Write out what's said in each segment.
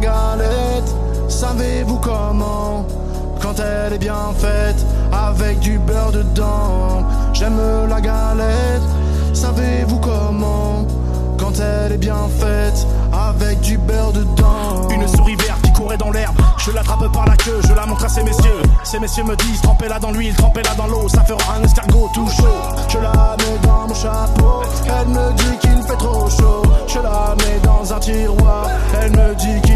J'aime la galette, savez-vous comment? Quand elle est bien faite, avec du beurre dedans. J'aime la galette, savez-vous comment? Quand elle est bien faite, avec du beurre dedans. Une souris verte qui courait dans l'herbe. Je l'attrape par la queue, je la montre à ces messieurs. Ces messieurs me disent trempez-la dans l'huile, trempez-la dans l'eau, ça fera un escargot tout chaud. Je la mets dans mon chapeau, elle me dit qu'il fait trop chaud. Je la mets dans un tiroir, elle me dit qu'il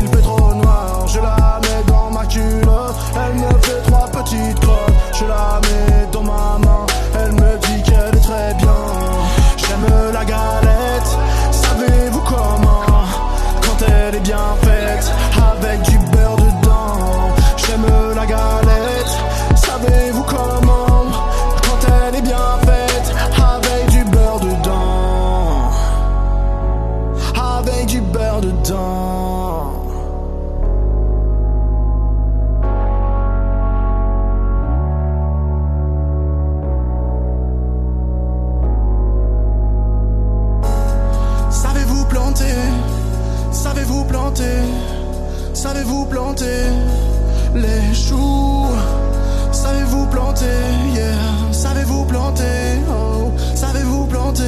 Savez-vous planter les choux? Savez-vous planter Yeah. Savez-vous planter Oh. Savez-vous planter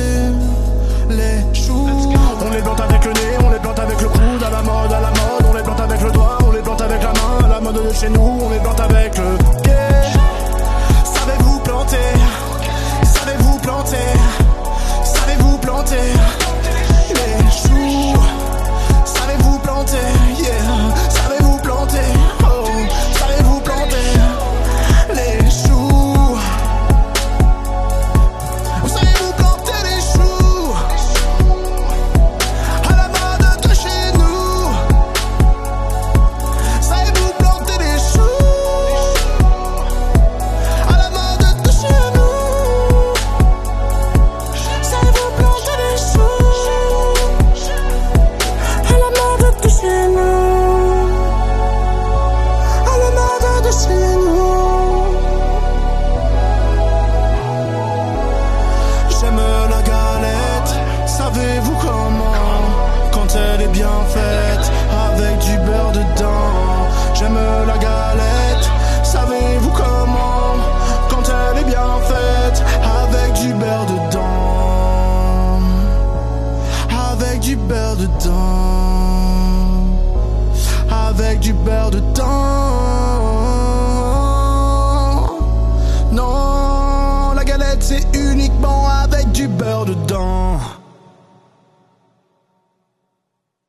les choux? On les plante avec le nez, on les plante avec le coude, à la mode, à la mode, on les plante avec le doigt, on les plante avec la main, à la mode de chez nous, on les plante avec le du beurre de temps. Non, la galette c'est uniquement avec du beurre dedans.